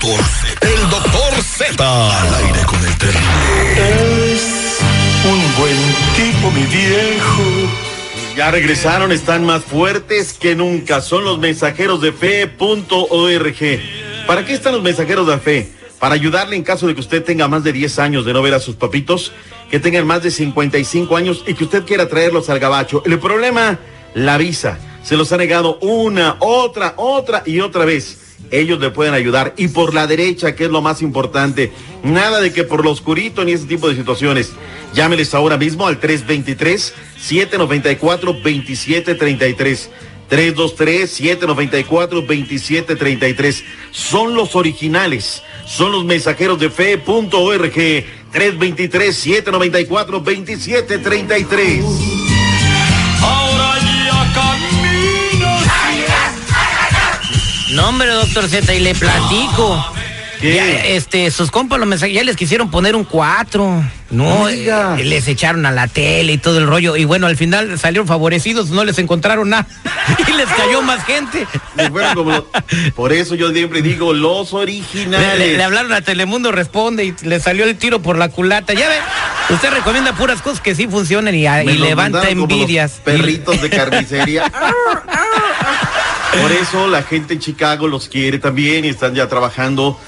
doctor Z. El doctor Z. Al aire con el terrible. Es un buen tipo, mi viejo. Ya regresaron, están más fuertes que nunca. Son los mensajeros de fe.org. ¿Para qué están los mensajeros de fe? Para ayudarle en caso de que usted tenga más de 10 años de no ver a sus papitos, que tengan más de 55 años y que usted quiera traerlos al gabacho. El problema, la visa. Se los ha negado una, otra, otra y otra vez. Ellos le pueden ayudar. Y por la derecha, que es lo más importante. Nada de que por lo oscurito ni ese tipo de situaciones. Llámeles ahora mismo al 323-794-2733. 323-794-2733. Son los originales. Son los mensajeros de fe.org. 323-794-2733. No, hombre, doctor Z, y le platico. ¿Qué? Ya, este, sus compas los mensajes ya les quisieron poner un 4. No, Oiga. eh, les echaron a la tele y todo el rollo. Y bueno, al final salieron favorecidos, no les encontraron nada. y les cayó más gente. Como por eso yo siempre digo los Le, originales. le- le hablaron a Telemundo, responde y le salió el tiro por la culata. Ya ve, usted recomienda puras cosas que sí funcionan y, levanta envidias. Perritos de carnicería. Por eso la gente en Chicago los quiere también y están ya trabajando.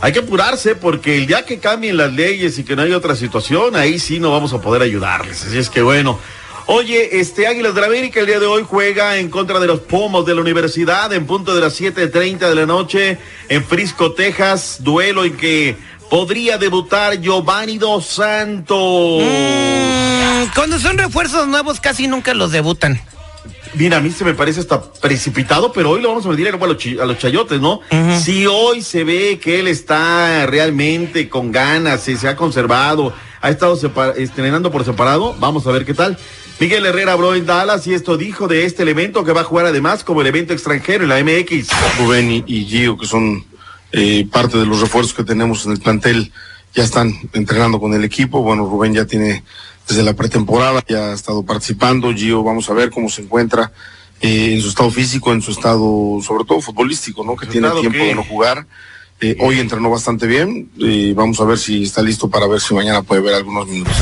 Hay que apurarse porque el día que cambien las leyes y que no hay otra situación, ahí sí no vamos a poder ayudarles. Así es que bueno. Oye, este Águilas de la América el día de hoy juega en contra de los Pomos de la Universidad en punto de las 7.30 de la noche en Frisco, Texas. Duelo en que podría debutar Giovanni Dos Santos. Mm, cuando son refuerzos nuevos casi nunca los debutan. Mira, a mí se me parece hasta precipitado, pero hoy lo vamos a medir a los, a los chayotes, ¿no? Si hoy se ve que él está realmente con ganas, se, se ha conservado, ha estado estrenando por separado, vamos a ver qué tal. Miguel Herrera habló en Dallas y esto dijo de este elemento que va a jugar además como el evento extranjero en la MX. Rubén y, y Gio, que son eh, parte de los refuerzos que tenemos en el plantel, ya están entrenando con el equipo. Bueno, Rubén ya tiene desde la pretemporada, ya ha estado participando. Gio, vamos a ver cómo se encuentra eh, en su estado físico, en su estado, sobre todo futbolístico, ¿no? Que ¿Su tiene tiempo qué? de no jugar. Eh, hoy entrenó bastante bien. eh, vamos a ver si está listo para ver si mañana puede ver algunos minutos.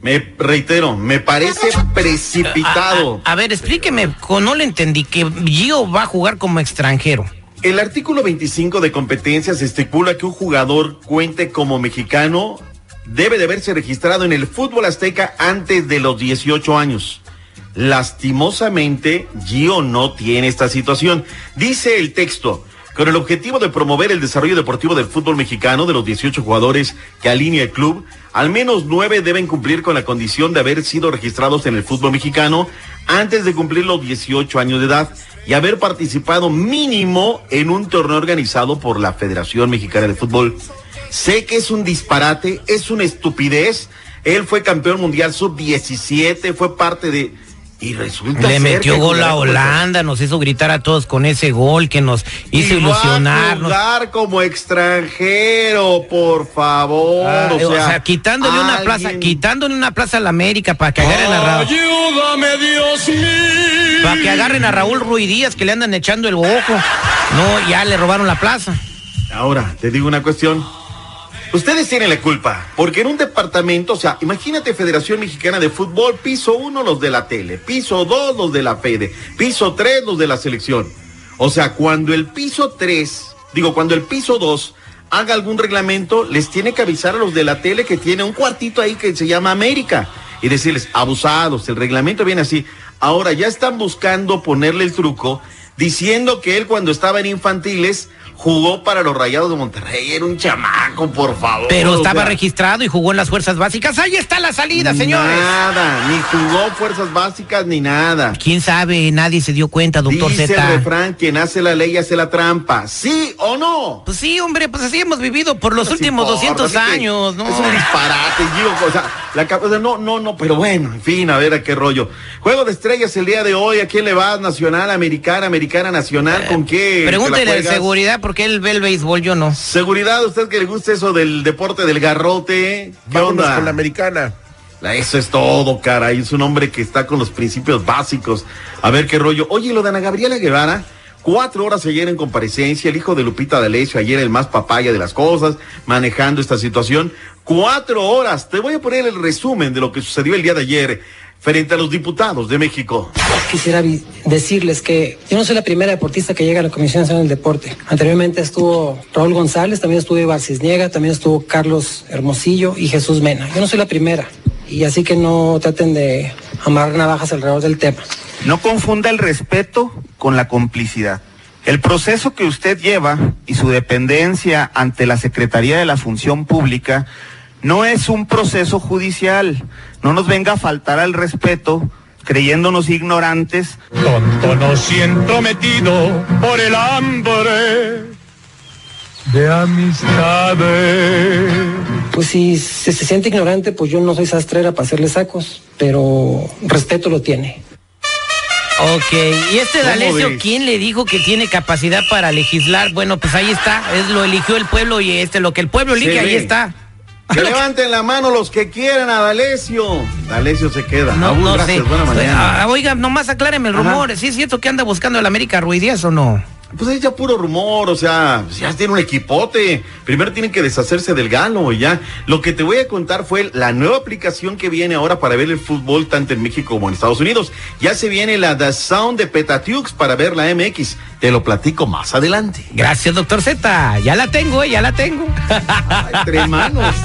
Me reitero, me parece precipitado. A, a- a ver, explíqueme, no le entendí que Gio va a jugar como extranjero. El artículo 25 de competencias estipula que un jugador cuente como mexicano debe de haberse registrado en el fútbol azteca antes de los 18 años. Lastimosamente, Gio no tiene esta situación. Dice el texto, con el objetivo de promover el desarrollo deportivo del fútbol mexicano de los 18 jugadores que alinea el club, al menos nueve deben cumplir con la condición de haber sido registrados en el fútbol mexicano antes de cumplir los 18 años de edad y haber participado mínimo en un torneo organizado por la Federación Mexicana de Fútbol. Sé que es un disparate, es una estupidez. Él fue campeón mundial sub-17, fue parte de... Y resulta Le metió que gol a Holanda, nos hizo gritar a todos con ese gol que nos hizo Y va a ilusionarnos. jugar como extranjero, por favor. Ah, o, sea, quitándole una plaza, quitándole una plaza a la América para que agarren a Raúl, Ayúdame, Dios mío. para que agarren a Raúl Ruiz Díaz que le andan echando el ojo. No, ya le robaron la plaza. Ahora, te digo una cuestión. Ustedes tienen la culpa, porque en un departamento, o sea, imagínate Federación Mexicana de Fútbol, piso uno los de la tele, piso dos los de la FEDE, piso tres los de la selección. O sea, cuando el piso tres, digo, cuando el piso dos haga algún reglamento, les tiene que avisar a los de la tele que tiene un cuartito ahí que se llama América y decirles, abusados, el reglamento viene así. Ahora ya están buscando ponerle el truco diciendo que él cuando estaba en infantiles jugó para los Rayados de Monterrey, era un chamaco, por favor. Pero o estaba sea, registrado y jugó en las fuerzas básicas. Ahí está la salida, señores. Nada, ni jugó fuerzas básicas ni nada. ¿Quién sabe? Nadie se dio cuenta, doctor Dice el Z. refrán, quien hace la ley hace la trampa. ¿Sí o no? Pues sí, hombre, pues así hemos vivido por los No últimos importa, 200 así que años, ¿no? Es un disparate, Gio. O sea, la, o sea, no, no, no, pero bueno, en fin, a ver a qué rollo. Juego de estrellas el día de hoy. ¿A quién le vas? Nacional, americana, americana, nacional. ¿Con qué? Pregúntele de seguridad porque él ve el béisbol, yo no. Seguridad, ¿usted que le gusta eso del deporte del garrote? ¿Qué Vámonos onda? con la americana. La- Eso es todo, cara. Es un hombre que está con los principios básicos. A ver qué rollo. Oye, lo de Ana Gabriela Guevara, cuatro horas ayer en comparecencia, el hijo de Lupita D'Alessio, ayer el más papaya de las cosas, manejando esta situación. Cuatro horas. Te voy a poner el resumen de lo que sucedió el día de ayer frente a los diputados de México. Quisiera decirles que yo no soy la primera deportista que llega a la Comisión Nacional del Deporte. Anteriormente estuvo Raúl González, también estuvo Ibar Cisniega, también estuvo Carlos Hermosillo y Jesús Mena. Yo no soy la primera. Y así que no traten de amarrar navajas alrededor del tema. No confunda el respeto con la complicidad. El proceso que usted lleva y su dependencia ante la Secretaría de la Función Pública no es un proceso judicial. No nos venga a faltar al respeto creyéndonos ignorantes. Tonto no siento metido por el hambre de amistades. Pues si se, se siente ignorante, pues yo no soy sastrera para hacerle sacos, pero respeto lo tiene. Ok, y este ¿Cómo D'Alessio? ¿quién le dijo que tiene capacidad para legislar? Bueno, pues ahí está, es lo eligió el pueblo y este, lo que el pueblo elige, ahí está. Que levanten la mano los que quieran a D'Alessio. D'Alessio se queda. No, Aún, no gracias, sé. buena mañana. Ah, oiga, nomás acláreme el Ajá. rumor. ¿Sí es cierto que anda buscando el América Ruiz Díaz o no? Pues es ya puro rumor, o sea, ya tiene un equipote. Primero tienen que deshacerse del galo y ya. Lo que te voy a contar fue la nueva aplicación que viene ahora para ver el fútbol tanto en México como en Estados Unidos. Ya se viene la The Sound de Petatiux para ver la MX. Te lo platico más adelante. Gracias, doctor Z. Ya la tengo, eh, ya la tengo. Entre manos.